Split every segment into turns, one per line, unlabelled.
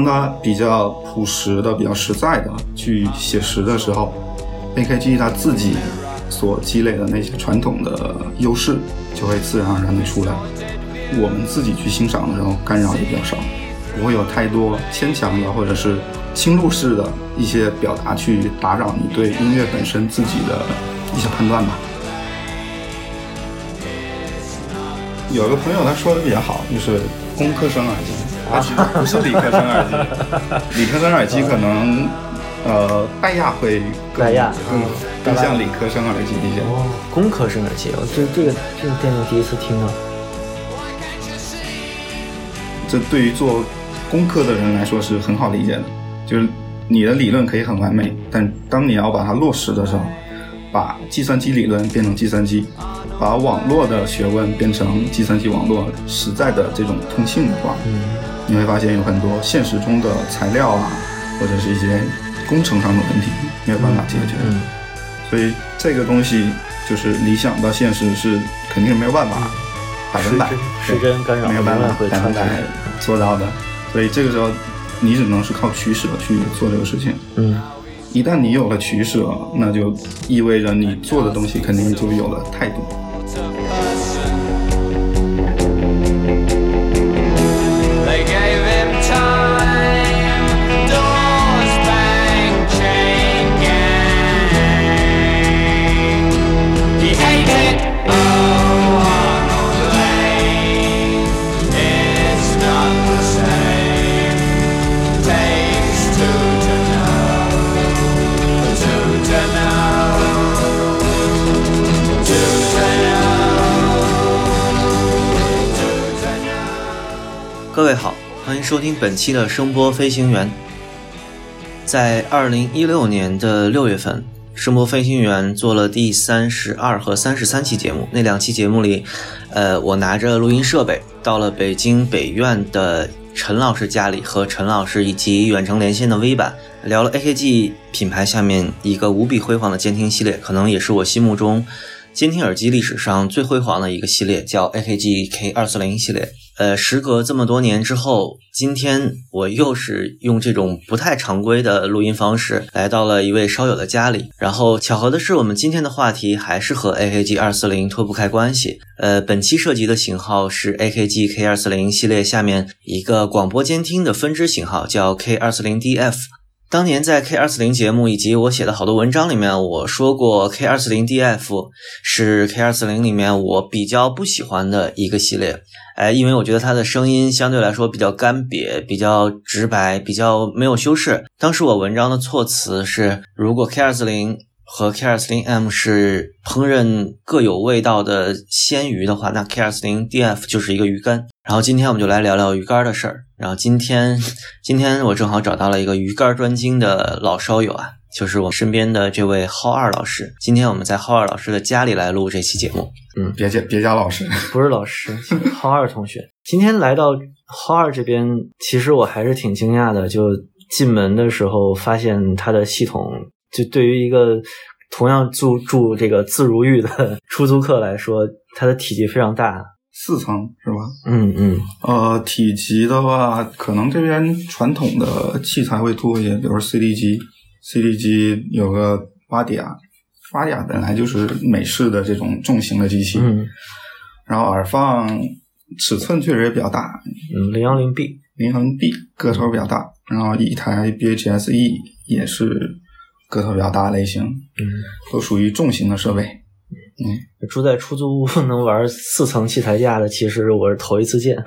当它比较朴实的、比较实在的去写实的时候，AKG 它自己所积累的那些传统的优势就会自然而然的出来。我们自己去欣赏的时候，干扰也比较少，不会有太多牵强的或者是侵入式的一些表达去打扰你对音乐本身自己的一些判断吧。有个朋友他说的比较好，就是工科生耳机，而且不是理科生耳机。理科生耳机可能，呃，拜亚会更
拜亚
更更像理科生耳机一些。
哦，工科生耳机，我这这个这个电竞第一次听啊。
这对于做工科的人来说是很好理解的，就是你的理论可以很完美，但当你要把它落实的时候，把计算机理论变成计算机，把网络的学问变成计算机网络实在的这种通信的话，
嗯，
你会发现有很多现实中的材料啊，或者是一些工程上的问题没有办法解决。
嗯，
所以这个东西就是理想到现实是肯定是没有办法百分百
失真干扰
没有办法百分百做到的，所以这个时候你只能是靠取舍去做这个事情。
嗯，
一旦你有了取舍，那就意味着你做的东西肯定就有了态度。
各位好，欢迎收听本期的声波飞行员。在二零一六年的六月份，声波飞行员做了第三十二和三十三期节目。那两期节目里，呃，我拿着录音设备到了北京北院的陈老师家里，和陈老师以及远程连线的微版聊了 AKG 品牌下面一个无比辉煌的监听系列，可能也是我心目中监听耳机历史上最辉煌的一个系列，叫 AKG K 二四零系列。呃，时隔这么多年之后，今天我又是用这种不太常规的录音方式来到了一位烧友的家里。然后巧合的是，我们今天的话题还是和 AKG 二四零脱不开关系。呃，本期涉及的型号是 AKG K 二四零系列下面一个广播监听的分支型号，叫 K 二四零 DF。当年在 K 二四零节目以及我写的好多文章里面，我说过 K 二四零 DF 是 K 二四零里面我比较不喜欢的一个系列。哎，因为我觉得它的声音相对来说比较干瘪、比较直白、比较没有修饰。当时我文章的措辞是：如果 K 二四零和 K 二四零 M 是烹饪各有味道的鲜鱼的话，那 K 二四零 DF 就是一个鱼竿。然后今天我们就来聊聊鱼竿的事儿。然后今天，今天我正好找到了一个鱼竿专精的老烧友啊，就是我身边的这位浩二老师。今天我们在浩二老师的家里来录这期节目。
嗯别叫别叫老师，
不是老师，浩二同学。今天来到浩二这边，其实我还是挺惊讶的。就进门的时候，发现他的系统，就对于一个同样住住这个自如寓的出租客来说，它的体积非常大。
四层是吧？
嗯嗯
呃，体积的话，可能这边传统的器材会多一些，比如 CD 机，CD 机有个巴迪亚，巴迪亚本来就是美式的这种重型的机器，
嗯
然后耳放尺寸确实也比较大，
嗯，零幺零 B，
零零 B 个头比较大，然后一台 BHSE 也是个头比较大类型，
嗯，
都属于重型的设备。
嗯住在出租屋 能玩四层器材架的，其实我是头一次见。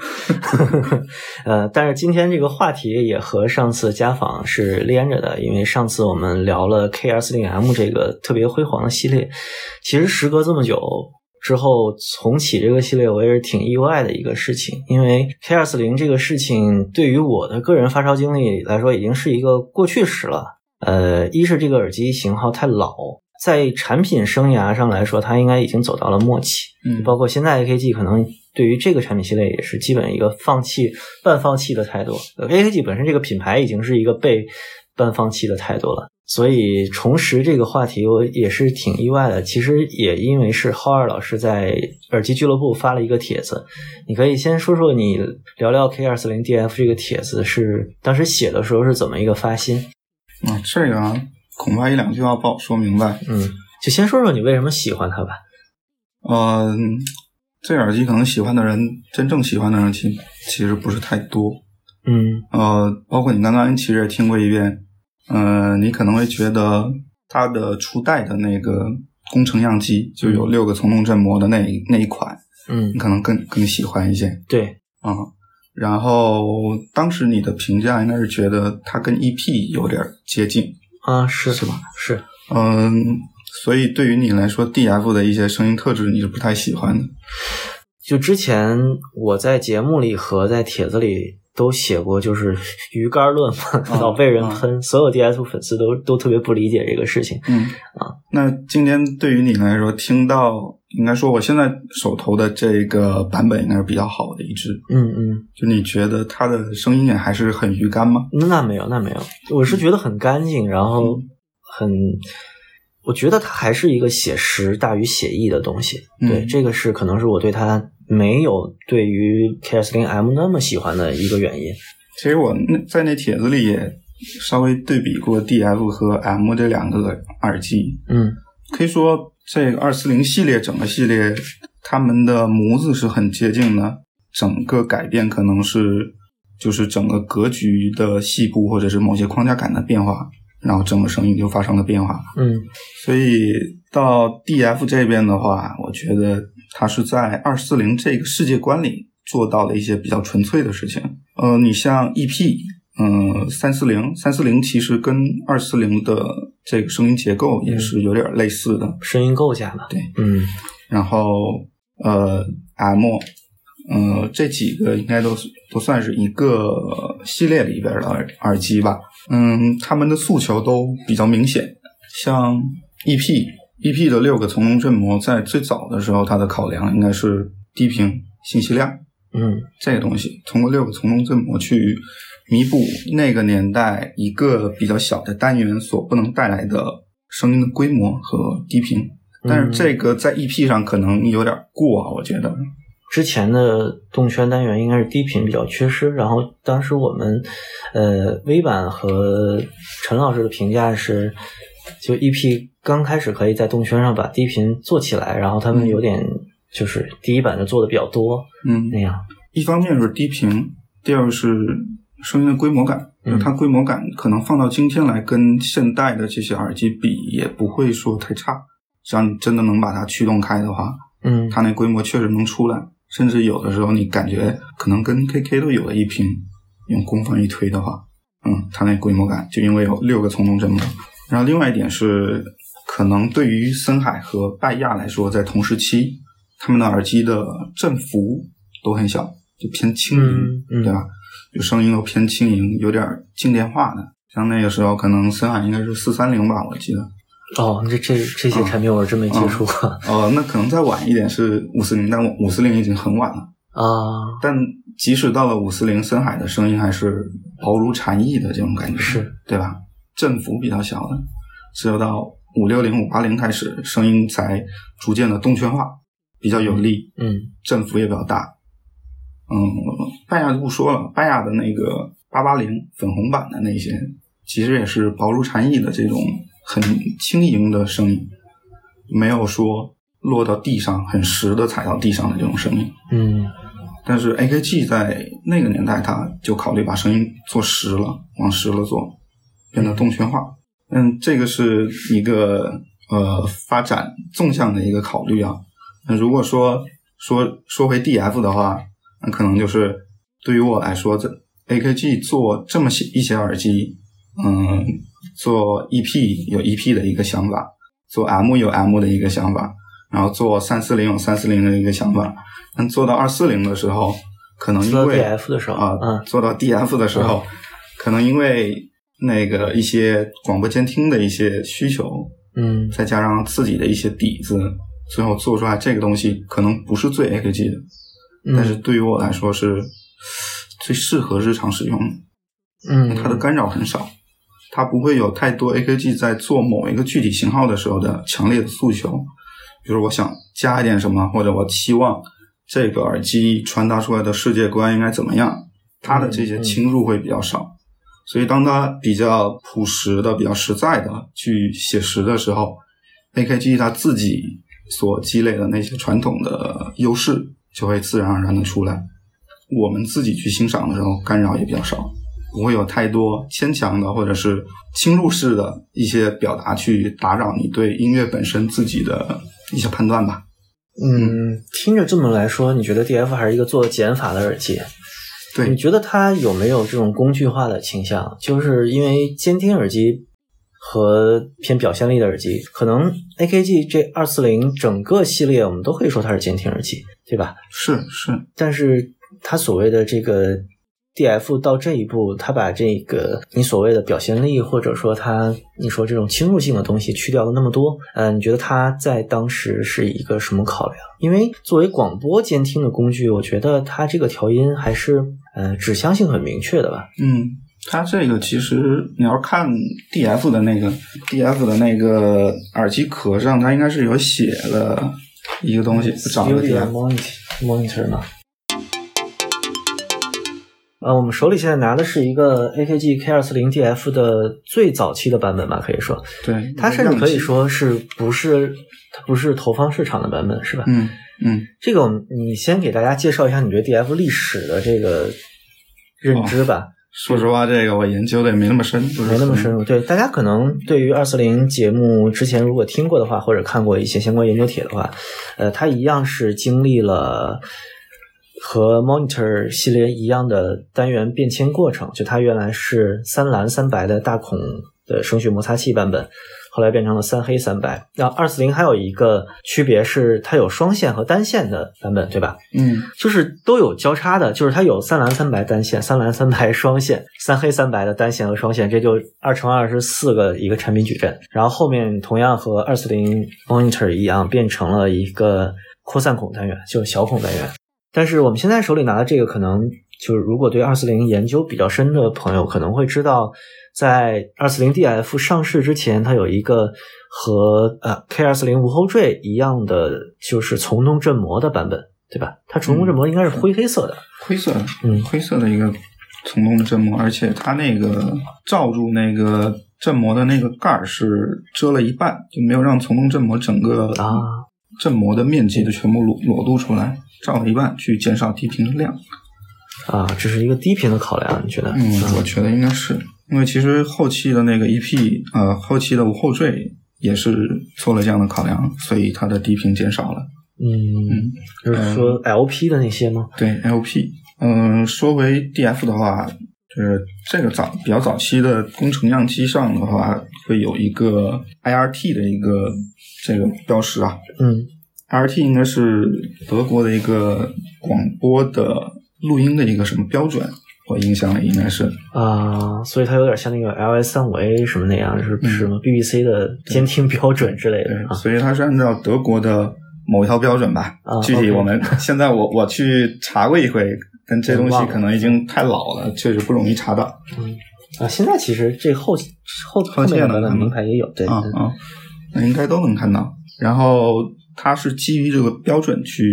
呃，但是今天这个话题也和上次家访是连着的，因为上次我们聊了 K 二四零 M 这个特别辉煌的系列，其实时隔这么久之后重启这个系列，我也是挺意外的一个事情，因为 K 二四零这个事情对于我的个人发烧经历来说，已经是一个过去时了。呃，一是这个耳机型号太老。在产品生涯上来说，它应该已经走到了末期。
嗯，
包括现在 AKG 可能对于这个产品系列也是基本一个放弃、半放弃的态度。呃 AKG 本身这个品牌已经是一个被半放弃的态度了。所以重拾这个话题，我也是挺意外的。其实也因为是浩二老师在耳机俱乐部发了一个帖子，你可以先说说你聊聊 K 二四零 DF 这个帖子是当时写的时候是怎么一个发心？
啊，这个啊恐怕一两句话不好说明白。
嗯，就先说说你为什么喜欢它吧。
嗯，这耳机可能喜欢的人，真正喜欢的人其其实不是太多。
嗯
呃，包括你刚刚其实也听过一遍，呃，你可能会觉得它的初代的那个工程样机就有六个从动振膜的那那一款，
嗯
你，可能更更喜欢一些
对，
啊、然后当时你的评价应该是觉得它跟 EP 有点接近，
啊是
是吧？
是，
嗯，所以对于你来说，DF 的一些声音特质你是不太喜欢的。
就之前我在节目里和在帖子里都写过，就是鱼竿论嘛，老被人喷，所有 DF 粉丝都都特别不理解这个事情。
嗯
啊，
那今天对于你来说，听到应该说我现在手头的这个版本应该是比较好的一支，
嗯嗯，
就你觉得它的声音也还是很鱼干吗？
那那没有，那没有，我是觉得很干净，然后很，我觉得它还是一个写实大于写意的东西。
嗯
对，这个是可能是我对它没有对于 KS 零 M 那么喜欢的一个原因。
其实我那在那帖子里也稍微对比过 DF 和 M 这两个耳机，
嗯
可以说这个二四零系列整个系列，他们的模子是很接近的，整个改变可能是就是整个格局的细部或者是某些框架感的变化，然后整个声音就发生了变化。
嗯
所以到 DF 这边的话，我觉得它是在二四零这个世界观里做到了一些比较纯粹的事情。呃，你像 EP，嗯，三四零，三四零其实跟二四零的这个声音结构也是有点类似的。
声音构架吧。
对，
嗯
然后呃，M，呃，这几个应该都是都算是一个系列里边的耳耳机吧。嗯，他们的诉求都比较明显，像 EP。EP 的六个从容振膜，在最早的时候，它的考量应该是低频信息量
嗯
这个东西，通过六个从容振膜去弥补那个年代一个比较小的单元所不能带来的声音的规模和低频。但是这个在 EP 上可能有点过啊，我觉得。
之前的动圈单元应该是低频比较缺失，然后当时我们呃，V 版和陈老师的评价是，就 EP 刚开始可以在动圈上把低频做起来，然后他们有点就是第一版的做的比较多
嗯，
那样。
一方面是低频，第二个是声音的规模感，它规模感可能放到今天来跟现代的这些耳机比，也不会说太差。只要你真的能把它驱动开的话，
嗯
它那规模确实能出来，甚至有的时候你感觉可能跟 KK 都有了一拼，用功放一推的话，嗯，它那规模感就因为有六个从动振膜。然后另外一点是，可能对于森海和拜亚来说，在同时期，他们的耳机的振幅都很小，就偏轻盈，对吧？就声音都偏轻盈，有点静电化的。像那个时候，可能森海应该是四三零吧，我记得。
哦，这这这些产品我是真没接触过、
哦，那可能再晚一点是五四零，但五四零已经很晚了。
啊。
但即使到了五四零，森海的声音还是薄如蝉翼的这种感觉，
是
对吧？振幅比较小的，只有到五六零、五八零开始，声音才逐渐的动圈化，比较有力，
嗯
振幅也比较大。嗯，拜亚就不说了，拜亚的那个八八零粉红版的那些，其实也是薄如蝉翼的这种很轻盈的声音，没有说落到地上很实的踩到地上的这种声音。
嗯
但是 AKG 在那个年代，它就考虑把声音做实了，往实了做，变得动圈化。嗯，这个是一个呃发展纵向的一个考虑啊。那如果说说说回 DF 的话，那可能就是对于我来说，这 AKG 做这么些一些耳机，嗯，做 EP 有 EP 的一个想法，做 M 有 M 的一个想法，然后做三四零有三四零的一个想法，但做到二四零的时候，可能因为
DF 的时候
啊，
嗯
做到 DF 的时候，可能因为那个一些广播监听的一些需求，
嗯
再加上自己的一些底子，最后做出来这个东西可能不是最 AKG 的，
嗯，
但是对于我来说是最适合日常使用的。
嗯，
它的干扰很少，它不会有太多 AKG 在做某一个具体型号的时候的强烈的诉求，比如我想加一点什么，或者我期望这个耳机传达出来的世界观应该怎么样，它的这些侵入会比较少。所以，当它比较朴实的、比较实在的去写实的时候，AKG 它自己所积累的那些传统的优势就会自然而然的出来。我们自己去欣赏的时候，干扰也比较少，不会有太多牵强的或者是侵入式的一些表达去打扰你对音乐本身自己的一些判断吧。
嗯，听着这么来说，你觉得 DF 还是一个做减法的耳机？
对
你觉得它有没有这种工具化的倾向？就是因为监听耳机和偏表现力的耳机，可能 AKG 这二四零整个系列，我们都可以说它是监听耳机，对吧？
是是，
但是它所谓的这个 DF 到这一步，它把这个你所谓的表现力，或者说它你说这种侵入性的东西去掉了那么多，呃，你觉得它在当时是一个什么考量？因为作为广播监听的工具，我觉得它这个调音还是呃指向性很明确的吧。
嗯，它这个其实你要看 DF 的那个 DF 的那个耳机壳上，它应该是有写了一个东西，长了
Studio
DF。
Monitor Monitor 嘛。呃，我们手里现在拿的是一个 AKG K 二四零 DF 的最早期的版本吧，可以说，
对，
它甚至可以，说是不是它不是投放市场的版本，是吧？
嗯嗯，
这个我们你先给大家介绍一下你对 DF 历史的这个认知吧，
说实话，这个我研究的也没那么深，
没那么深入。对，大家可能对于二四零节目之前如果听过的话，或者看过一些相关研究帖的话，呃，它一样是经历了和 Monitor 系列一样的单元变迁过程。就它原来是三蓝三白的大孔的声学摩擦器版本，后来变成了三黑三白。那二四零还有一个区别是，它有双线和单线的版本，对吧？
嗯
就是都有交叉的，就是它有三蓝三白单线、三蓝三白双线、三黑三白的单线和双线，这就二乘二是四个一个产品矩阵。然后后面同样和二四零 Monitor 一样，变成了一个扩散孔单元，就是小孔单元。但是我们现在手里拿的这个，可能就是如果对二四零研究比较深的朋友，可能会知道，在二四零 DF 上市之前，它有一个和呃 K 二四零无后缀一样的，就是从动振膜的版本，对吧？它从动振膜应该是灰黑色的，
灰色的，
嗯
灰色的一个从动的振膜，而且它那个罩住那个振膜的那个盖儿是遮了一半，就没有让从动振膜整个
啊
振膜的面积就全部裸裸露出来，罩了一半去减少低频的量。
啊，这是一个低频的考量，你觉得？
嗯，我觉得应该是，因为其实后期的那个 EP，呃，后期的无后缀也是做了这样的考量，所以它的低频减少了。
嗯，就是说 LP 的那些吗？
对 LP，嗯、说回 DF 的话，就是这个早比较早期的工程样机上的话，会有一个 IRT 的一个这个标识啊。
嗯
，IRT 应该是德国的一个广播的录音的一个什么标准，我印象里应该是，
啊，所以它有点像那个 LS 三五 A 什么那样，是
是
什么 BBC 的监听标准之类的。
所以它是按照德国的某一套标准吧。
啊
具体我们 现在我我去查过一回，但这东西可能已经太老了，确实不容易查到。嗯。
啊，现在其实这后后后面的版本名牌也有，对，对
啊啊，那应该都能看到。然后它是基于这个标准去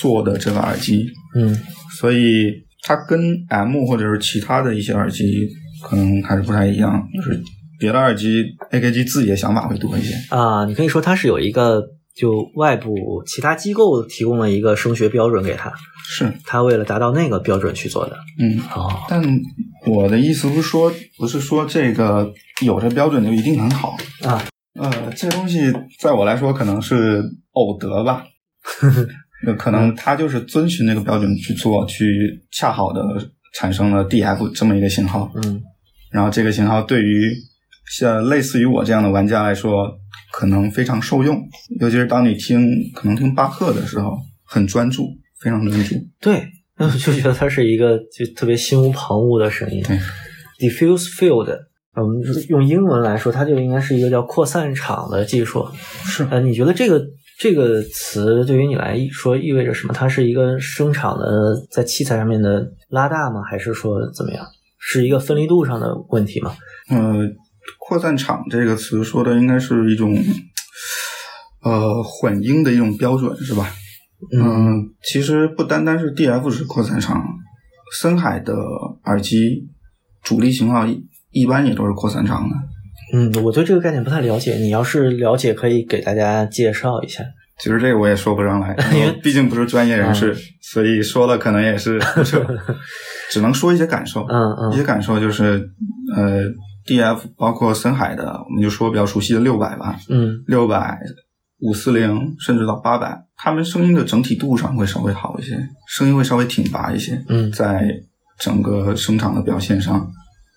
做的这个耳机，
嗯
所以它跟 M 或者是其他的一些耳机可能还是不太一样，就是别的耳机 AKG 自己的想法会多一些。
啊，你可以说它是有一个就外部其他机构提供了一个声学标准给他，
是，
他为了达到那个标准去做的。
嗯。
哦，
但我的意思不是说，不是说这个有这标准就一定很好
啊。
呃，这东西在我来说可能是偶得吧，那可能他就是遵循那个标准去做，去恰好的产生了 DF 这么一个型号。
嗯
然后这个型号对于像类似于我这样的玩家来说，可能非常受用，尤其是当你听可能听巴赫的时候，很专注，非常专注。
对，那 我就觉得它是一个就特别心无旁骛的声音。
对
diffuse field，我们用英文来说，它就应该是一个叫扩散场的技术。
是
呃，你觉得这个这个词对于你来说意味着什么？它是一个声场的在器材上面的拉大吗？还是说怎么样？是一个分离度上的问题吗？
呃，扩散场这个词说的应该是一种呃混音的一种标准，是吧？嗯，其实不单单是 DF 是扩散场，森海的耳机主力型号一一般也都是扩散场的。
嗯，我对这个概念不太了解，你要是了解，可以给大家介绍一下。
其实这个我也说不上来，
因为
毕竟不是专业人士，所以说了可能也是不是，只能说一些感受。
嗯嗯。
一些感受就是，呃，DF 包括森海的，我们就说比较熟悉的六百吧，
嗯。
六百、五四零，甚至到八百，他们声音的整体度上会稍微好一些，声音会稍微挺拔一些，
嗯。
在整个声场的表现上，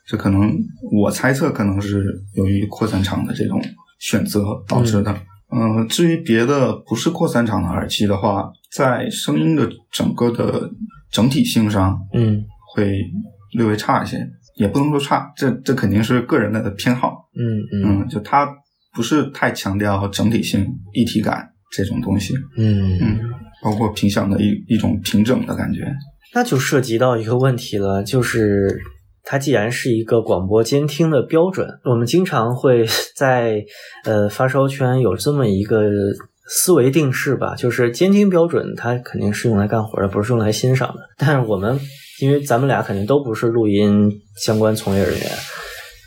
这可能我猜测可能是由于扩散场的这种选择导致的。嗯、至于别的不是扩散场的耳机的话，在声音的整个的整体性上
嗯
会略微差一些，也不能说差，这这肯定是个人的偏好。
嗯嗯
嗯，就它不是太强调整体性、一体感这种东西，
嗯
嗯，包括频响的一一种平整的感觉。
那就涉及到一个问题了，就是它既然是一个广播监听的标准，我们经常会 在呃发烧圈有这么一个思维定式吧，就是监听标准它肯定是用来干活的，不是用来欣赏的。但是我们因为咱们俩肯定都不是录音相关从业人员。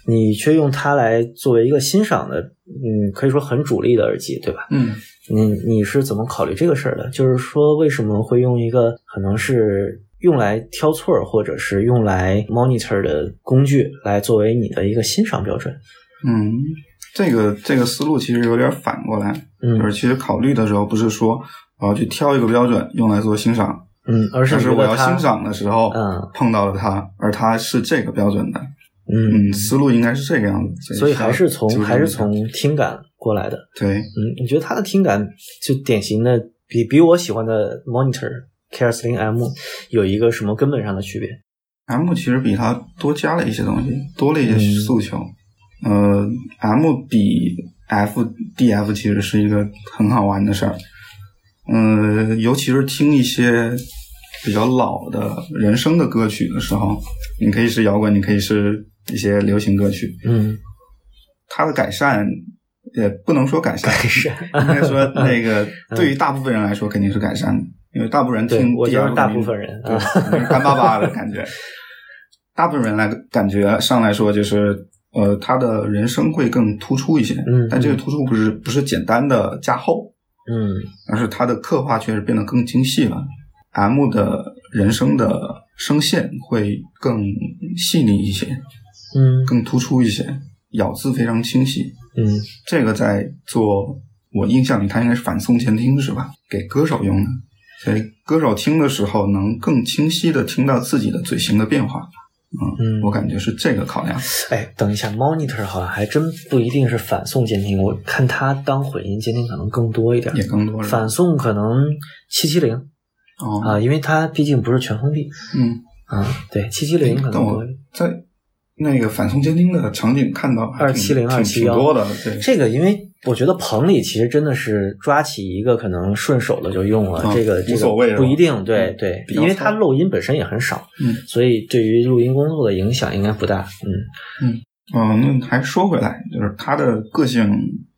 你却用它来作为一个欣赏的，嗯，可以说很主力的耳机，对吧？
嗯
你你是怎么考虑这个事儿的？就是说，为什么会用一个可能是用来挑错儿，或者是用来 monitor 的工具来作为你的一个欣赏标准？
嗯，这个这个思路其实有点反过来，
嗯
就是其实考虑的时候不是说我要去挑一个标准用来做欣赏，
嗯，而是
但是我要欣赏的时候，
嗯
碰到了它，而它是这个标准的，
嗯，
嗯，思路应该是这个样子。
所以还是从还是从听感过来的。
对，
嗯，你觉得他的听感就典型的比比我喜欢的 monitor K 二四零 M 有一个什么根本上的区别
？M 其实比它多加了一些东西，多了一些
嗯
诉求。呃，M 比 F、DF 其实是一个很好玩的事儿。嗯、尤其是听一些比较老的人声的歌曲的时候，你可以是摇滚，你可以是一些流行歌曲，
嗯，
它的改善也不能说改善，
改善
应该说那个 对于大部分人来说肯定是改善的，因为大部分人听
我觉得
DF
大部分人
对干巴巴的感觉。大部分人来感觉上来说就是，呃，他的人声会更突出一些，
嗯
但这个突出不是不是简单的加厚，
嗯
而是他的刻画确实变得更精细了。M 的人声的声线会更细腻一些，
嗯
更突出一些，咬字非常清晰。
嗯
这个在做，我印象里他应该是反送前听是吧？给歌手用的，所以歌手听的时候能更清晰的听到自己的嘴型的变化。
嗯
我感觉是这个考量。
哎，等一下，monitor 好像还真不一定是反送监听，我看他当混音监听可能更多一点，
也更多
反送可能七七零。
哦，
啊，因为它毕竟不是全封闭。
嗯，
啊，对，七七零可能多。
在那个反送监听的场景看到二七
零
二七幺。挺多的，对，
这个因为我觉得棚里其实真的是抓起一个可能顺手的就用了，
啊
这个这个不一定，对
嗯
对，因为它
糙
漏音本身也很少，
嗯
所以对于录音工作的影响应该不大，嗯
嗯，那还说回来，就是他的个性，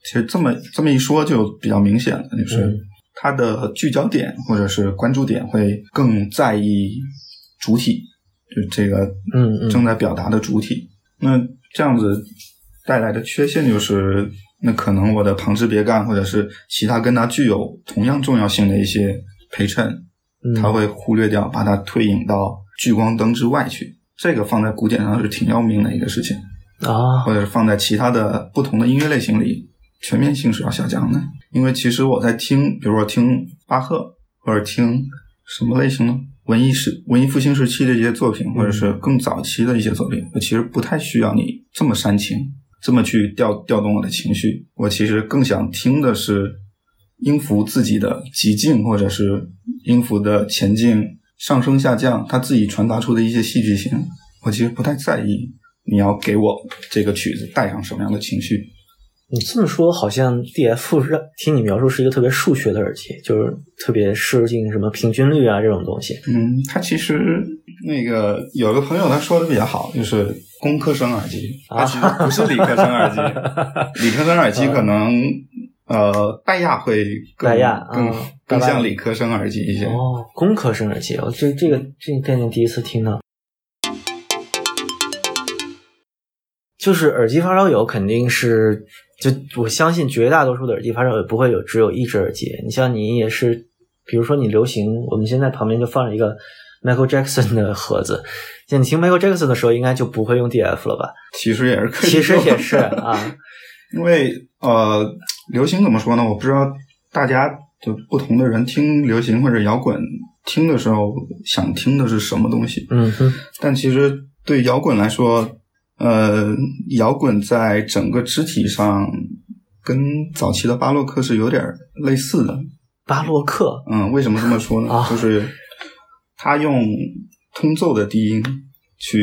其实这么这么一说就比较明显了，就是
嗯
他的聚焦点或者是关注点会更在意主体，就这个
嗯嗯
正在表达的主体。那这样子带来的缺陷就是，那可能我的旁支别干或者是其他跟它具有同样重要性的一些陪衬，
嗯，
它会忽略掉，把它推引到聚光灯之外去。这个放在古典上是挺要命的一个事情。
啊
或者是放在其他的不同的音乐类型里，全面性是要下降的。因为其实我在听，比如说听巴赫，或者听什么类型呢？文艺时文艺复兴时期的一些作品，或者是更早期的一些作品，我其实不太需要你这么煽情，这么去调调动我的情绪。我其实更想听的是音符自己的急进，或者是音符的前进、上升、下降，它自己传达出的一些戏剧性。我其实不太在意你要给我这个曲子带上什么样的情绪。
你这么说，好像 DF 让听你描述是一个特别数学的耳机，就是特别适应什么平均率啊这种东西。
嗯，它其实那个有个朋友他说的比较好，就是工科生耳机，
啊
它其实不是理科生耳机，理科生耳机可能呃戴亚会更
戴亚
更
嗯
更
戴亚
像理科生耳机一些。
哦，工科生耳机，我这这个这个概念第一次听到。就是耳机发烧友肯定是，就我相信绝大多数的耳机发烧友不会有只有一只耳机。你像你也是，比如说你流行，我们现在旁边就放着一个 Michael Jackson 的盒子，像你听 Michael Jackson 的时候，应该就不会用 DF 了吧？
其实也是可以，
其实也是，啊，
因为呃，流行怎么说呢？我不知道大家就不同的人听流行或者摇滚听的时候想听的是什么东西，
嗯哼，
但其实对摇滚来说，呃，摇滚在整个肢体上跟早期的巴洛克是有点类似的。
巴洛克，
嗯，为什么这么说呢？
啊
就是他用通奏的低音去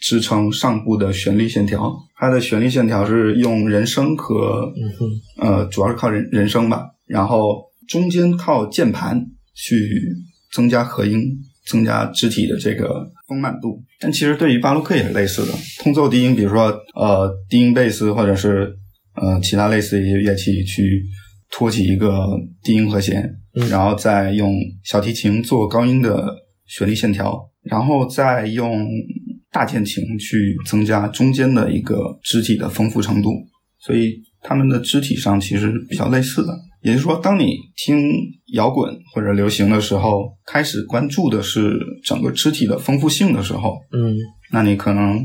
支撑上部的旋律线条，它的旋律线条是用人声和
嗯，
呃，主要是靠人人声吧，然后中间靠键盘去增加和音，增加肢体的这个丰满度。但其实对于巴洛克也是类似的，通奏低音，比如说呃低音贝斯或者是呃其他类似的一些乐器去托起一个低音和弦，
嗯
然后再用小提琴做高音的旋律线条，然后再用大键琴去增加中间的一个肢体的丰富程度。所以他们的肢体上其实比较类似的。也就是说，当你听摇滚或者流行的时候，开始关注的是整个肢体的丰富性的时候，
嗯
那你可能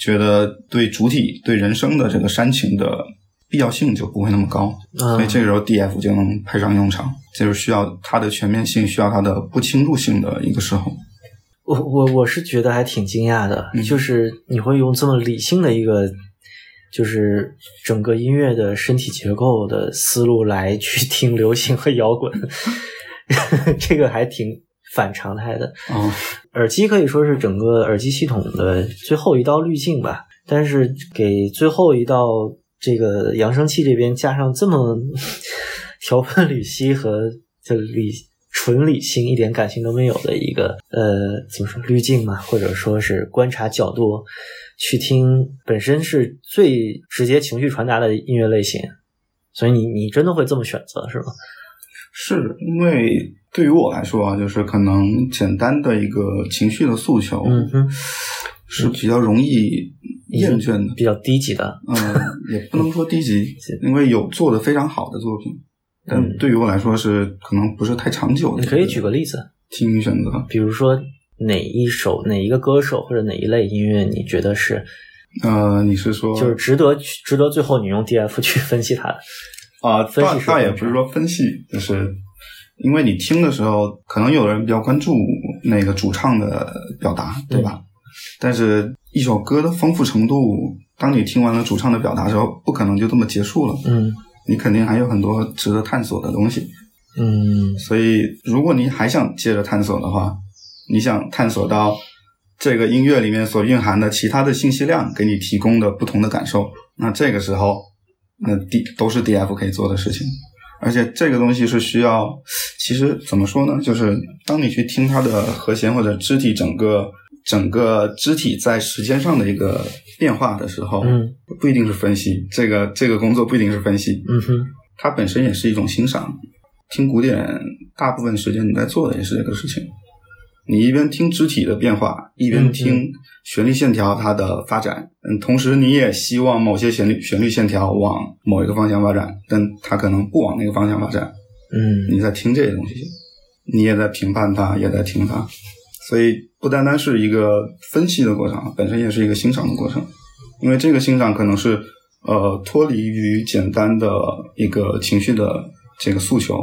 觉得对主体、对人生的这个煽情的必要性就不会那么高，
嗯
所以这个时候 DF 就能派上用场，这就是需要它的全面性，需要它的不侵入性的一个时候。
我我我是觉得还挺惊讶的，
嗯
就是你会用这么理性的一个，就是整个音乐的身体结构的思路来去 听流行和摇滚，这个还挺反常态的。
哦，
耳机可以说是整个耳机系统的最后一道滤镜吧，但是给最后一道这个扬声器这边加上这么 条分缕析和这理纯理性一点感情都没有的一个呃怎么说滤镜嘛，或者说是观察角度去听本身是最直接情绪传达的音乐类型，所以你你真的会这么选择是吗？
是因为对于我来说啊，就是可能简单的一个情绪的诉求，
嗯哼，
是比较容易厌倦的。
比较低级的，
嗯，也不能说低级，因为有做的非常好的作品，但
嗯
对于我来说是可能不是太长久的。
你可以举个例子。
听音选择，
比如说哪一首、哪一个歌手或者哪一类音乐，你觉得是
呃，你是说
就是值得值得最后你用 DF 去分析它的？
啊，
分析是分析
倒倒也不是说分析，就是因为你听的时候，可能有人比较关注那个主唱的表达，对吧？但是一首歌的丰富程度，当你听完了主唱的表达之后，不可能就这么结束了，
嗯
你肯定还有很多值得探索的东西。
嗯
所以，如果你还想接着探索的话，你想探索到这个音乐里面所蕴含的其他的信息量给你提供的不同的感受，那这个时候，那 D 都是 DF 可以做的事情。而且这个东西是需要，其实怎么说呢？就是当你去听它的和弦或者肢体整个整个肢体在时间上的一个变化的时候，
嗯
不一定是分析。这个这个工作不一定是分析，
嗯哼
它本身也是一种欣赏。听古典，大部分时间你在做的也是这个事情。你一边听肢体的变化，一边
嗯
听旋律线条它的发展，嗯，同时你也希望某些旋律旋律线条往某一个方向发展，但它可能不往那个方向发展。
嗯
你在听这些东西，你也在评判它，也在听它，所以不单单是一个分析的过程，本身也是一个欣赏的过程。因为这个欣赏可能是呃脱离于简单的一个情绪的这个诉求，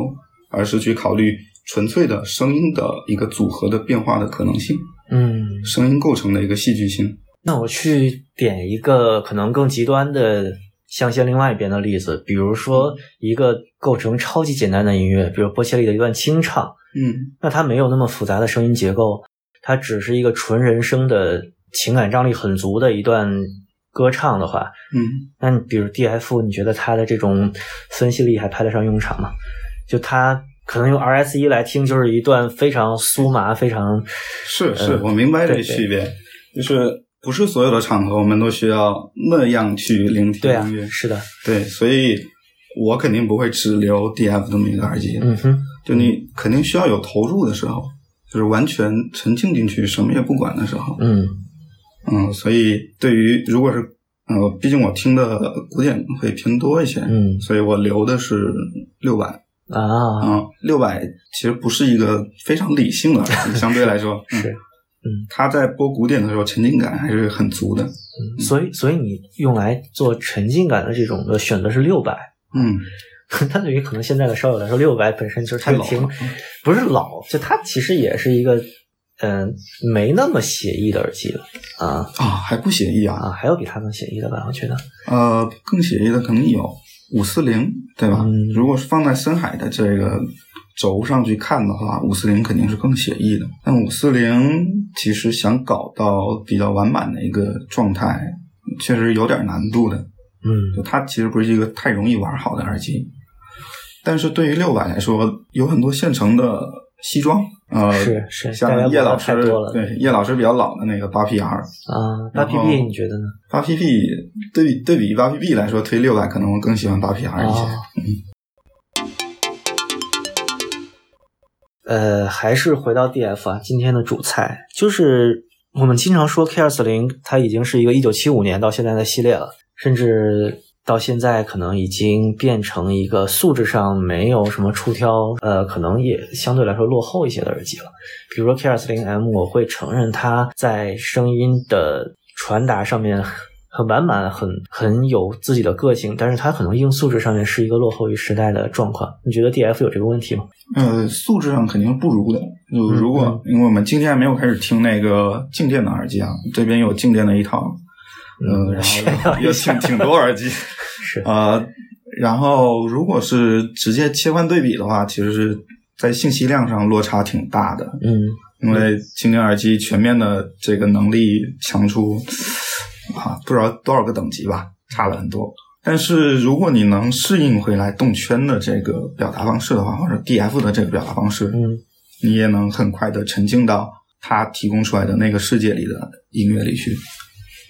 而是去考虑纯粹的声音的一个组合的变化的可能性，
嗯。
声音构成的一个戏剧性。
那我去点一个可能更极端的象限另外一边的例子，比如说一个构成超级简单的音乐，比如波切利的一段清唱，
嗯
那它没有那么复杂的声音结构，它只是一个纯人声的情感张力很足的一段歌唱的话，
嗯，
那你比如 DF，你觉得它的这种分析力还派得上用场吗？就它可能用 RS 一来听就是一段非常酥麻、非常
是是，
嗯
我明白这个区别，就是不是所有的场合我们都需要那样去聆听
对啊
音乐，，
是的，
对，所以我肯定不会只留 DF 这么一个耳机，
嗯哼，
就你肯定需要有投入的时候，就是完全沉浸进去，什么也不管的时候，
嗯。
嗯，所以对于如果是呃，毕竟我听的古典会偏多一些，
嗯。
所以我留的是六百，
啊，
嗯，六百其实不是一个非常理性的 相对来说，嗯。
是，嗯，
它在播古典的时候沉浸感还是很足的，嗯
所以所以你用来做沉浸感的这种的选择是六百。
嗯，
它对于可能现在的烧友来说，六百本身就是
太老
不是老，就它其实也是一个嗯、没那么写意的耳机了啊。
啊，还不写意啊，
啊，还有比它更写意的吧？我觉得，
呃，更写意的肯定有五四零，对吧？
嗯
如果是放在深海的这个轴上去看的话，五四零肯定是更写意的。但五四零其实想搞到比较完满的一个状态，确实有点难度的。
嗯
就它其实不是一个太容易玩好的耳机，但是对于六百来说，有很多现成的西装，呃，
是是
像叶老师对叶老师比较老的那个八 PR，
啊，八
P
P 你觉得呢？
八 PP 对比对比八 PP 来说，推六百可能我更喜欢八 PR 一些。
哦呃，还是回到 DF 啊，今天的主菜就是我们经常说 K 二四零，它已经是一个一九七五年到现在的系列了，甚至到现在可能已经变成一个素质上没有什么出挑，呃，可能也相对来说落后一些的耳机了。比如说 K 二四零 M，我会承认它在声音的传达上面很完满，很很有自己的个性，但是它可能硬素质上面是一个落后于时代的状况。你觉得 DF 有这个问题吗？
呃，素质上肯定是不如的。就
嗯
如果、因为我们今天还没有开始听那个静电的耳机啊，这边有静电的一套，嗯，然后 有
下
挺挺多耳机，
是
呃，然后如果是直接切换对比的话，其实是在信息量上落差挺大的。
嗯
因为精灵耳机全面的这个能力强出啊，不知道多少个等级吧，差了很多。但是如果你能适应回来动圈的这个表达方式的话，或者 DF 的这个表达方式，
嗯
你也能很快的沉浸到它提供出来的那个世界里的音乐里去，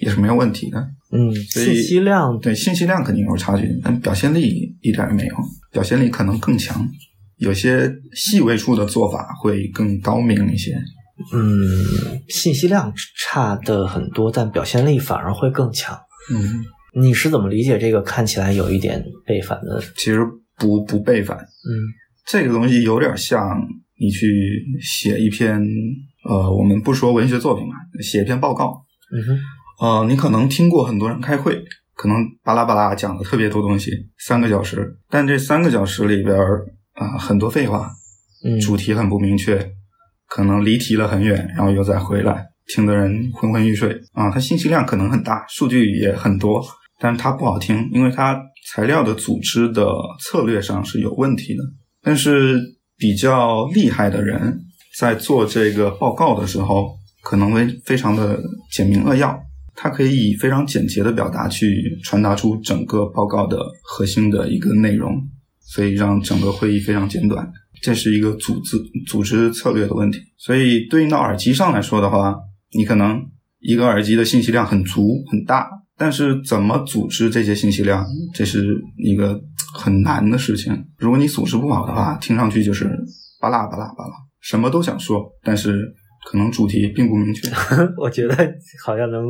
也是没有问题的。
嗯，
所以
信息量
对信息量肯定有差距，但表现力一点也没有，表现力可能更强。有些细微处的做法会更高明一些。
嗯信息量差的很多，但表现力反而会更强。
嗯，
你是怎么理解这个看起来有一点背反的？
其实不不背反，
嗯
这个东西有点像你去写一篇呃，我们不说文学作品嘛，写一篇报告。
嗯哼
呃，你可能听过很多人开会，可能巴拉巴拉讲了特别多东西，三个小时，但这三个小时里边儿啊、很多废话，
嗯
主题很不明确，可能离题了很远，然后又再回来，听的人昏昏欲睡啊。它信息量可能很大，数据也很多，但是它不好听，因为它材料的组织的策略上是有问题的。但是比较厉害的人在做这个报告的时候，可能会非常的简明扼要，它可以以非常简洁的表达去传达出整个报告的核心的一个内容，所以让整个会议非常简短。这是一个组织组织策略的问题。所以对应到耳机上来说的话，你可能一个耳机的信息量很足很大，但是怎么组织这些信息量，这是一个很难的事情。如果你组织不好的话，听上去就是巴拉巴拉巴拉，什么都想说，但是可能主题并不明确。
我觉得好像能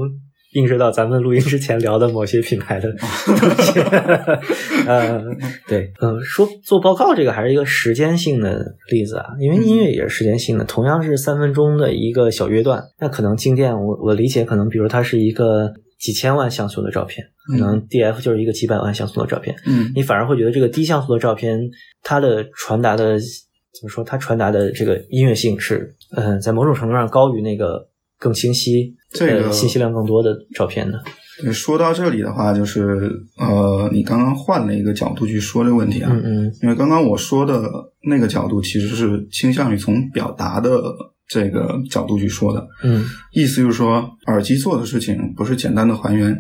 映射到咱们录音之前聊的某些品牌的东西。呃，对，嗯，说做报告这个还是一个时间性的例子啊，因为音乐也是时间性的，同样是三分钟的一个小乐段，那可能静电，我我理解可能，比如它是一个几千万像素的照片，可能 DF 就是一个几百万像素的照片，
嗯
你反而会觉得这个低像素的照片，它的传达的怎么说？它传达的这个音乐性是，嗯、在某种程度上高于那个更清晰、
这个
呃、信息量更多的照片呢。
对，说到这里的话，就是呃，你刚刚换了一个角度去说这个问题啊，
嗯嗯。
因为刚刚我说的那个角度其实是倾向于从表达的这个角度去说的，
嗯，
意思就是说，耳机做的事情不是简单的还原，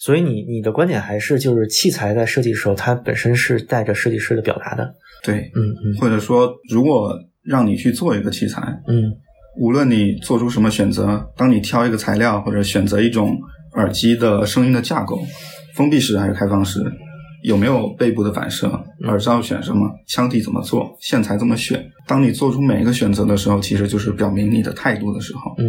所以你你的观点还是就是器材在设计的时候，它本身是带着设计师的表达的。
对，
嗯嗯。
或者说如果让你去做一个器材，
嗯
无论你做出什么选择，当你挑一个材料或者选择一种耳机的声音的架构，封闭式还是开放式，有没有背部的反射，耳罩选什么，腔体怎么做，线材怎么选，当你做出每一个选择的时候，其实就是表明你的态度的时候。
嗯。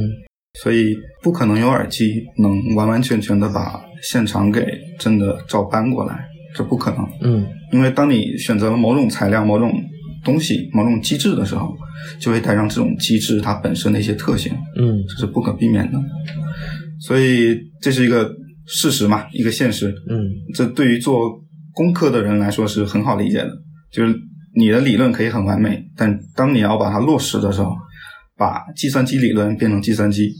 所以不可能有耳机能完完全全的把现场给真的照搬过来，这不可能。
嗯。
因为当你选择了某种材料、某种东西、某种机制的时候，就会带上这种机制它本身的一些特性，
嗯
这是不可避免的。所以这是一个事实嘛，一个现实。
嗯
这对于做功课的人来说是很好理解的，就是你的理论可以很完美，但当你要把它落实的时候，把计算机理论变成计算机，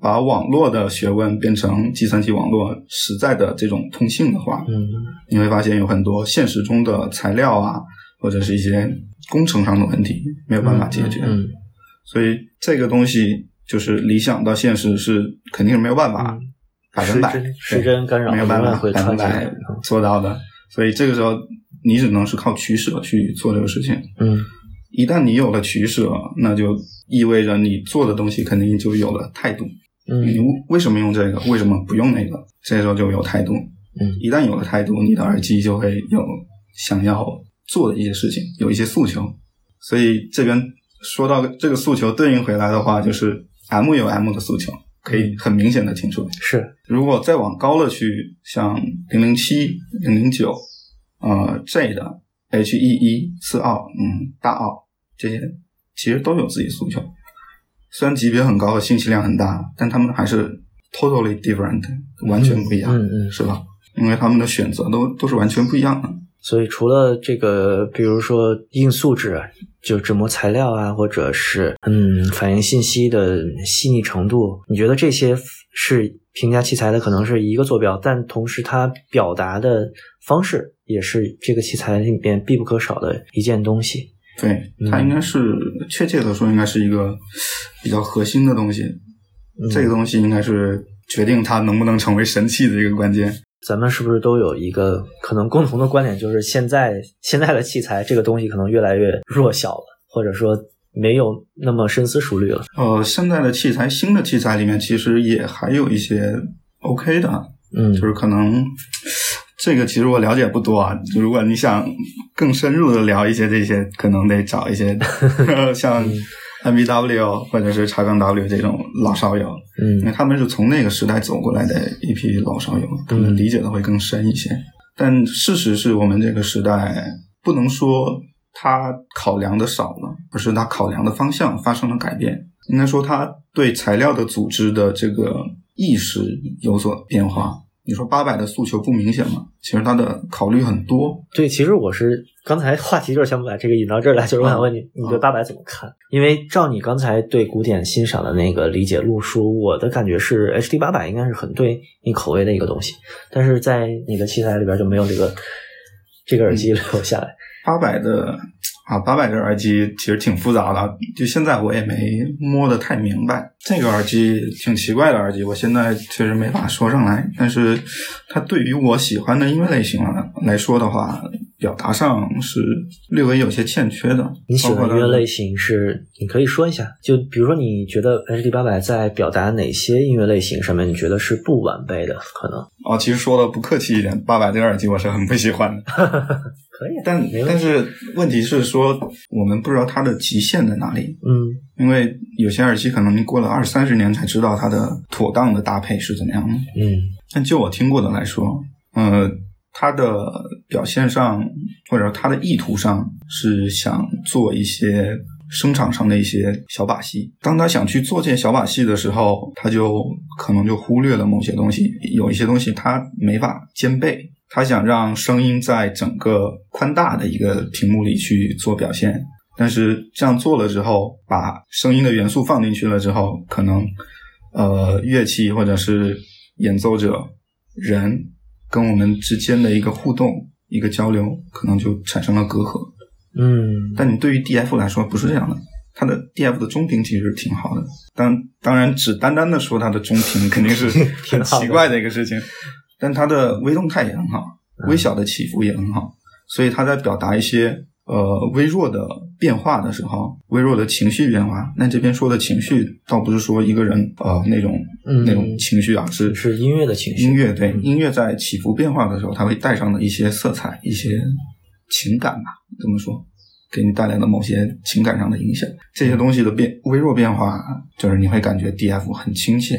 把网络的学问变成计算机网络实在的这种通信的话，
嗯
你会发现有很多现实中的材料啊，或者是一些工程上的问题没有办法解决。
嗯
所以这个东西就是理想到现实是肯定是没有办法
嗯
百分百
时针
对
时针干扰
没有办法百分百。做到的。所以这个时候你只能是靠取舍去做这个事情。
嗯
一旦你有了取舍，那就意味着你做的东西肯定就有了态度。嗯你
嗯
为什么用这个？为什么不用那个？这时候就有态度。
嗯
一旦有了态度，你的耳机就会有想要做的一些事情，有一些诉求。所以这边说到这个诉求对应回来的话，就是 M 有 M 的诉求，可以很明显的听出来。
是
如果再往高了去，像零零七、零零九，呃 J 的 H E 一、四奥，嗯，大奥这些，其实都有自己诉求。虽然级别很高信息量很大，但他们还是 totally different，完全不一样，
嗯嗯
是吧？因为他们的选择都都是完全不一样的。
所以除了这个，比如说硬素质，就纸膜材料啊，或者是嗯反映信息的细腻程度，你觉得这些是评价器材的可能是一个坐标，但同时它表达的方式也是这个器材里面必不可少的一件东西。
对，
嗯
它应该是、确切的说，应该是一个比较核心的东西。
嗯
这个东西应该是决定它能不能成为神器的一个关键。
咱们是不是都有一个可能共同的观点，就是现在现在的器材这个东西可能越来越弱小了，或者说没有那么深思熟虑了。
呃，现在的器材，新的器材里面其实也还有一些 OK 的，
嗯
就是可能这个其实我了解不多啊。就如果你想更深入的聊一些这些，可能得找一些 像 MBW 或者是叉杠 W 这种老烧友，嗯因为
嗯
他们是从那个时代走过来的一批老烧友，他们理解的会更深一些。但事实是我们这个时代不能说他考量的少了，而是他考量的方向发生了改变。应该说，他对材料的组织的这个意识有所变化。你说八百的诉求不明显吗？其实他的考虑很多。
对，其实我是刚才话题就是想把这个引到这儿来，就是我想问你，你对八百怎么看？因为照你刚才对古典欣赏的那个理解路数，我的感觉是 HD 八百应该是很对你口味的一个东西，但是在你的器材里边就没有这个这个耳机留下来。
八百的啊，八百的耳机其实挺复杂的，就现在我也没摸得太明白。这个耳机挺奇怪的耳机，我现在确实没法说上来。但是它对于我喜欢的音乐类型啊来说的话，表达上是略微有些欠缺的。
你喜欢
的
音乐类型是？你可以说一下，就比如说你觉得 HD 八百在表达哪些音乐类型上面，你觉得是不完备的？可能
哦，其实说的不客气一点，八百这个耳机我是很不喜欢的。
可以啊，
但。但是问题是说，我们不知道它的极限在哪里。
嗯
因为有些耳机可能你过了二三十年才知道它的妥当的搭配是怎么样的。
嗯
但就我听过的来说，呃，它的表现上或者它的意图上是想做一些声场上的一些小把戏。当他想去做这些小把戏的时候，他就可能就忽略了某些东西，有一些东西他没法兼备。他想让声音在整个宽大的一个屏幕里去做表现，但是这样做了之后，把声音的元素放进去了之后，可能呃乐器或者是演奏者人跟我们之间的一个互动、一个交流，可能就产生了隔阂。
嗯
但你对于 DF 来说不是这样的，它的 DF 的中频其实挺好的。当当然，只单单的说它的中频肯定是很奇怪的一个事情，但它的微动态也很好，微小的起伏也很好，所以它在表达一些呃微弱的变化的时候，微弱的情绪变化。那这边说的情绪，倒不是说一个人呃那种、
嗯
那种情绪啊，是
是音乐的情绪。
音乐对音乐在起伏变化的时候，它会带上的一些色彩、一些情感吧，这么说，给你带来的某些情感上的影响。这些东西的变微弱变化，就是你会感觉 DF 很亲切。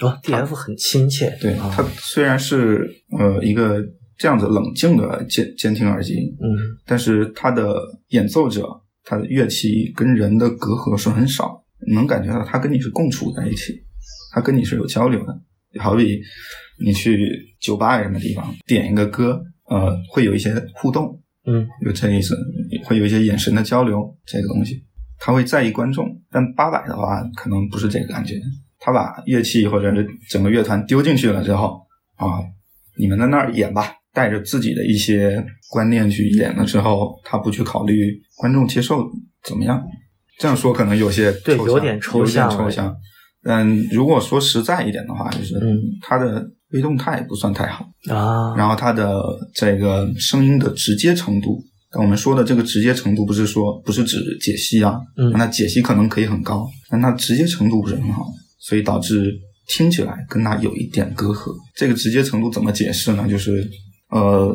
哦，DF 很亲切。
对
啊
它虽然是呃一个这样子冷静的监监听耳机，
嗯
但是它的演奏者、它的乐器跟人的隔阂是很少，你能感觉到他跟你是共处在一起，他跟你是有交流的。好比你去酒吧什么地方点一个歌，呃，会有一些互动，
嗯
有这意思，会有一些眼神的交流，这个东西，他会在意观众。但八百的话，可能不是这个感觉。他把乐器或者是整个乐团丢进去了之后，啊，你们在那儿演吧，带着自己的一些观念去演了之后，他不去考虑观众接受怎么样。这样说可能有些
对有点抽象
有点抽象。但如果说实在一点的话，就是
嗯
它的微动态不算太好。
啊，
然后他的这个声音的直接程度，但我们说的这个直接程度不是说不是指解析啊，
嗯
那解析可能可以很高，但它直接程度不是很好，所以导致听起来跟它有一点隔阂。这个直接程度怎么解释呢？就是呃，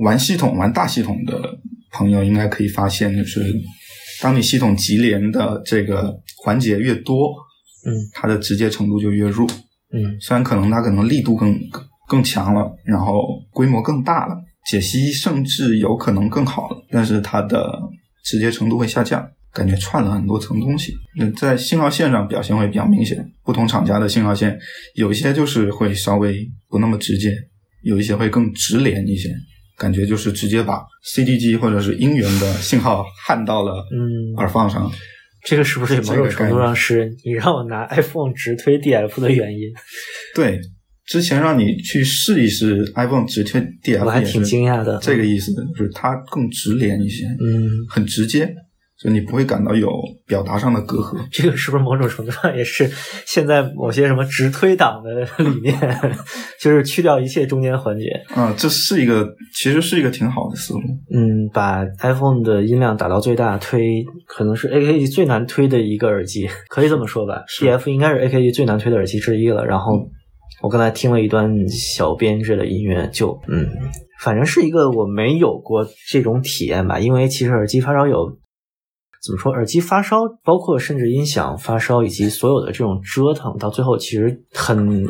玩系统玩大系统的朋友应该可以发现，就是当你系统级联的这个环节越多，
嗯
它的直接程度就越弱。
嗯
虽然可能它可能力度更更更强了，然后规模更大了，解析甚至有可能更好了，但是它的直接程度会下降，感觉串了很多层东西。那在信号线上表现会比较明显，不同厂家的信号线有一些就是会稍微不那么直接，有一些会更直连一些，感觉就是直接把 CD 机或者是音源的信号焊到了
嗯，
耳放上。
这个是不是某种程度上是你让我拿 iPhone 直推 DF 的原因？
对，之前让你去试一试 iPhone 直推 DF，
我还挺惊讶的
这个意思就是它更直连一些，
嗯，
很直接，所以你不会感到有表达上的隔阂。
这个是不是某种程度上也是现在某些什么直推党的理念，就是去掉一切中间环节？
啊、这是一个其实是一个挺好的思路。
嗯，把 iPhone 的音量打到最大，推可能是 AKG 最难推的一个耳机，可以这么说吧
是
？DF 应该是 AKG 最难推的耳机之一了。然后我刚才听了一段小编制的音乐，就嗯，反正是一个我没有过这种体验吧，因为其实耳机发烧友。怎么说？耳机发烧，包括甚至音响发烧，以及所有的这种折腾，到最后其实很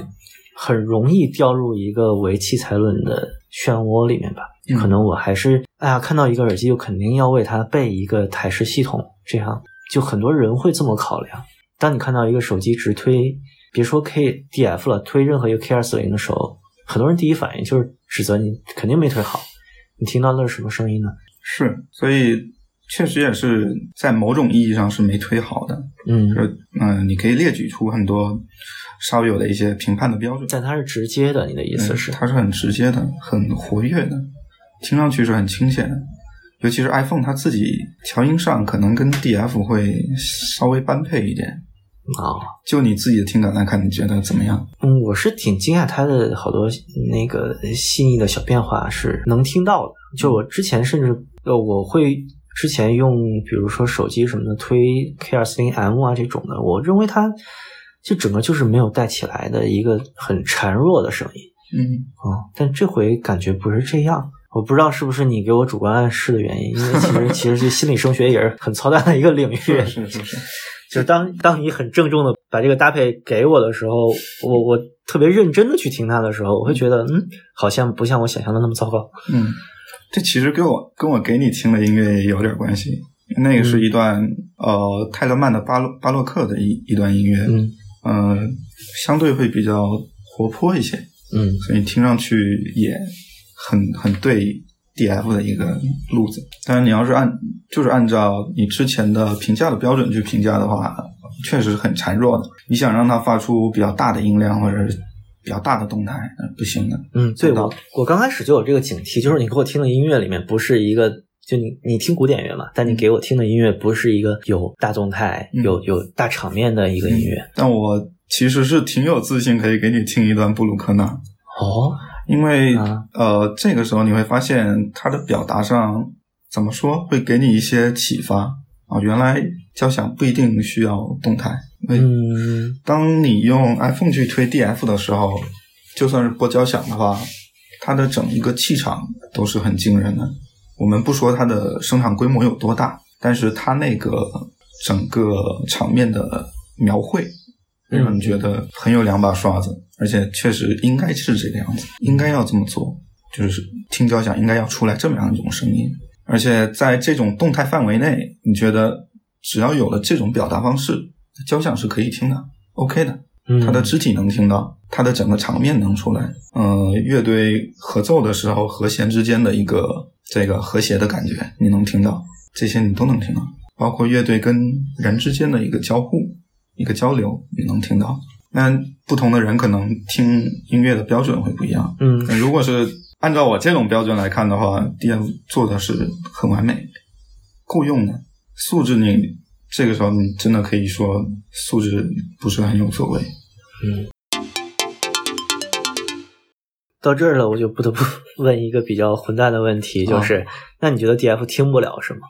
很容易掉入一个为器材论的漩涡里面吧。
嗯
可能我还是哎呀，看到一个耳机就肯定要为它备一个台式系统，这样就很多人会这么考量。当你看到一个手机直推，别说 KDF 了，推任何一个 K 二四零的时候，很多人第一反应就是指责你肯定没推好。你听到的是什么声音呢？
是，所以确实也是在某种意义上是没推好的。
嗯
就，嗯、你可以列举出很多稍有的一些评判的标准。
但它是直接的，你的意思
嗯
是？
它是很直接的，很活跃的，听上去是很清闲的。尤其是 iPhone 它自己调音上可能跟 DF 会稍微般配一点。
啊、
就你自己的听感来看，你觉得怎么样？
嗯，我是挺惊讶它的好多那个细腻的小变化是能听到的。就我之前甚至呃，我会之前用比如说手机什么的推 K 二四零 M 啊这种的，我认为它就整个就是没有带起来的一个很孱弱的声音
嗯，
啊、但这回感觉不是这样。我不知道是不是你给我主观暗示的原因，因为其实 其实这心理声学也是很操蛋的一个领域。
是是是是，
就是当当你很郑重的把这个搭配给我的时候，我我特别认真的去听它的时候，我会觉得，嗯，好像不像我想象的那么糟糕。
嗯，这其实跟我跟我给你听的音乐也有点关系。那个是一段、呃泰勒曼的巴洛巴洛克的一一段音乐，
嗯
呃，相对会比较活泼一些，
嗯
所以听上去也很很对 DF 的一个路子。但是，你要是按就是按照你之前的评价的标准去评价的话，确实是很孱弱的。你想让它发出比较大的音量或者是比较大的动态，呃不行的。
嗯，对我我刚开始就有这个警惕，就是你给我听的音乐里面不是一个。就你你听古典乐嘛，但你给我听的音乐不是一个有大动态、
嗯
有有大场面的一个音乐。
但我其实是挺有自信可以给你听一段布鲁克纳，
哦，
因为、
啊
呃，这个时候你会发现他的表达上怎么说会给你一些启发啊？原来交响不一定需要动态，
嗯
当你用 iPhone 去推 DF 的时候，就算是播交响的话，它的整一个气场都是很惊人的。我们不说它的声场规模有多大，但是它那个整个场面的描绘，让人觉得很有两把刷子，而且确实应该是这个样子，应该要这么做，就是听交响应该要出来这么样一种声音。而且在这种动态范围内，你觉得只要有了这种表达方式，交响是可以听的，OK 的。
嗯，
他的肢体能听到，它的整个场面能出来。嗯、乐队合奏的时候，和弦之间的一个这个和谐的感觉，你能听到，这些你都能听到。包括乐队跟人之间的一个交互、一个交流，你能听到。那不同的人可能听音乐的标准会不一样。
嗯
如果是按照我这种标准来看的话，DM 做的是很完美，够用的。素质你这个时候你真的可以说素质不是很有所谓。
嗯到这儿了，我就不得不 问一个比较混蛋的问题，
啊
就是，那你觉得 DF 听不了是吗？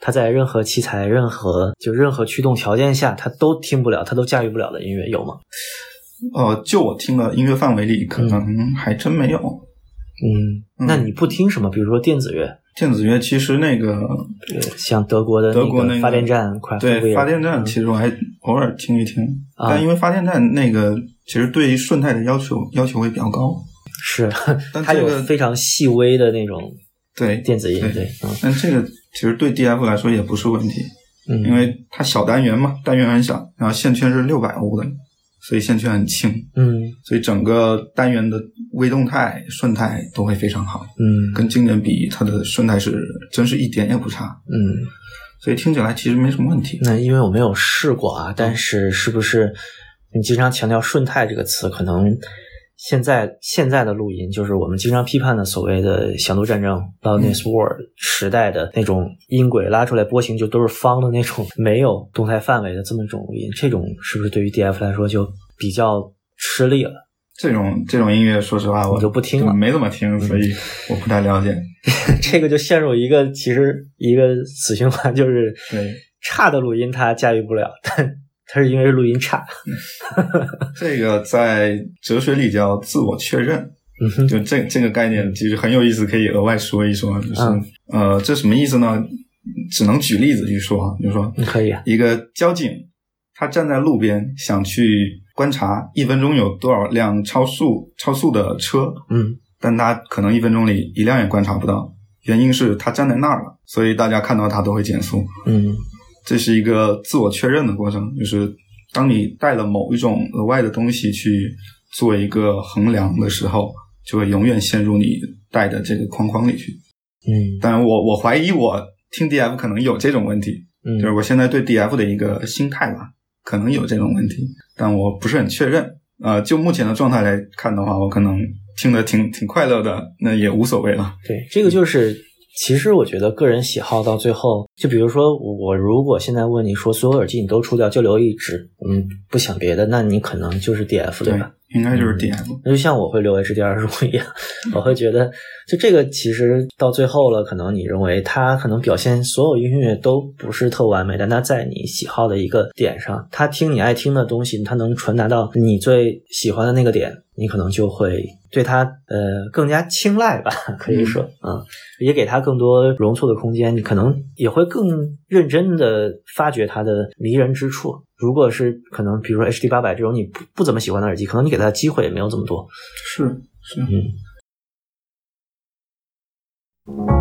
它在任何器材、任何就任何驱动条件下，它都听不了，它都驾驭不了的音乐有吗？
呃，就我听的音乐范围里，可能还真没有。
嗯，
嗯
那你不听什么？比如说电子乐，
电子乐其实那个
呃像德国的
德国那个
发电站，快
对发电站，
嗯
其实我还偶尔听一听，
啊
但因为发电站那个其实对于顺态的要求要求会比较高。
是 它有
但这个
非常细微的那种
对
电子音，
对
对，嗯
但这个其实对 DF 来说也不是问题，
嗯，
因为它小单元嘛，单元很小，然后线圈是六百欧的，所以线圈很轻，
嗯
所以整个单元的微动态、顺态都会非常好。
嗯
跟经典比，它的顺态是真是一点也不差，
嗯，
所以听起来其实没什么问题。
那因为我没有试过啊，但是是不是你经常强调顺态这个词，可能现在现在的录音就是我们经常批判的所谓的响度战争 （loudness war） 时代的那种音轨拉出来波形就都是方的那种，没有动态范围的这么一种录音，这种是不是对于 DF 来说就比较吃力了？
这种这种音乐，说实话，我
就不听了嗯
没怎么听，所以我不太了解。
这个就陷入一个其实一个死循环，就是
对
差的录音它驾驭不了，但它是因为录音差。
这个在哲学里叫自我确认，
嗯，
就这这个概念其实很有意思，可以额外说一说。就是、
嗯
呃，这什么意思呢？只能举例子去说啊，比如说
可以啊。
一个交警，他站在路边想去观察一分钟有多少辆超速超速的车，
嗯
但他可能一分钟里一辆也观察不到，原因是他站在那儿了，所以大家看到他都会减速。
嗯
这是一个自我确认的过程，就是当你带了某一种额外的东西去做一个衡量的时候，就会永远陷入你带的这个框框里去。
嗯
当然我，我怀疑我听 DF 可能有这种问题，
嗯，
就是我现在对 DF 的一个心态吧，可能有这种问题，但我不是很确认。呃，就目前的状态来看的话，我可能听得挺挺快乐的，那也无所谓了。
对，这个就是，其实我觉得个人喜好到最后，就比如说我我如果现在问你说所有耳机你都出掉，就留一只，嗯，不想别的，那你可能就是 DF 对
对
吧？，
应该就是 DF。
那就像我会留 HDR 入一样，我会觉得，就这个其实到最后了，可能你认为它可能表现所有音乐都不是特完美，但它在你喜好的一个点上，它听你爱听的东西，它能传达到你最喜欢的那个点，你可能就会对它呃更加青睐吧，可以说，嗯，也给它更多容错的空间，你可能也会更认真的发掘它的迷人之处。如果是可能，比如说 HD 八百这种你不不怎么喜欢的耳机，可能你给它的机会也没有这么多。
是是，
嗯。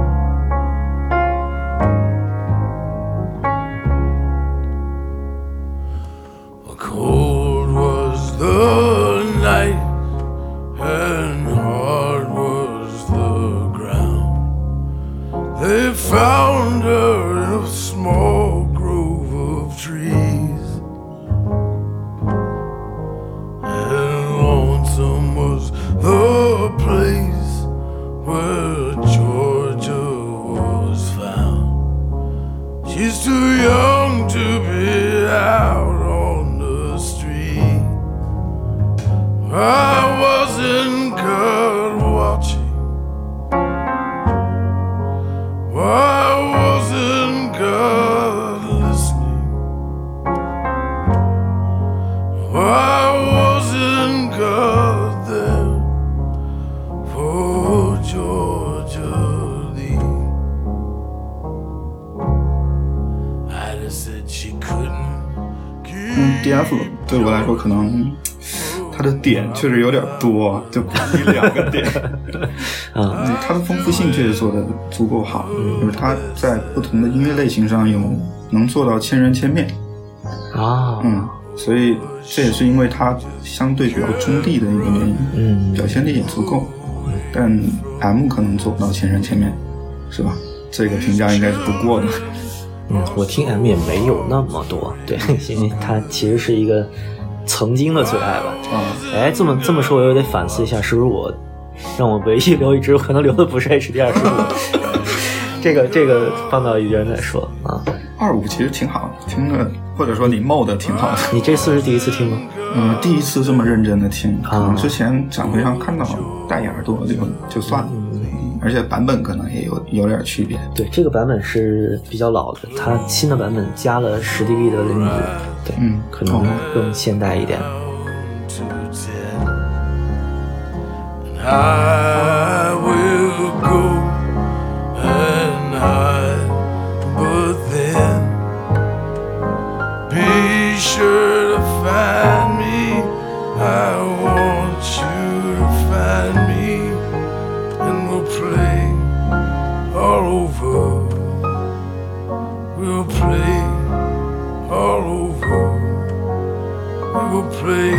确实有点多，就 一两个点。
啊，
嗯，它的丰富性确实做的足够好，就是它在不同的音乐类型上有能做到千人千面。
啊，
嗯，所以这也是因为它相对比较中立的一个原因，
嗯
表现力也足够，但 M 可能做不到千人千面，是吧？这个评价应该是不过的。
嗯，我听 M 也没有那么多，对，因为它其实是一个曾经的最爱吧。
嗯，
哎，这么这么说，我又得反思一下，是不是我让我唯一留一支，我可能留的不是 HDR 十五。这个这个放到一边再说啊。
二五其实挺好的，听的或者说你 mod 挺好的。
你这次是第一次听吗？
嗯，第一次这么认真的听，可能
啊
之前展会上看到戴耳朵就就算了，而且版本可能也有有点区别。
对，这个版本是比较老的，它新的版本加了十 dB 的零五，对，
嗯
可能更现代一点。
me.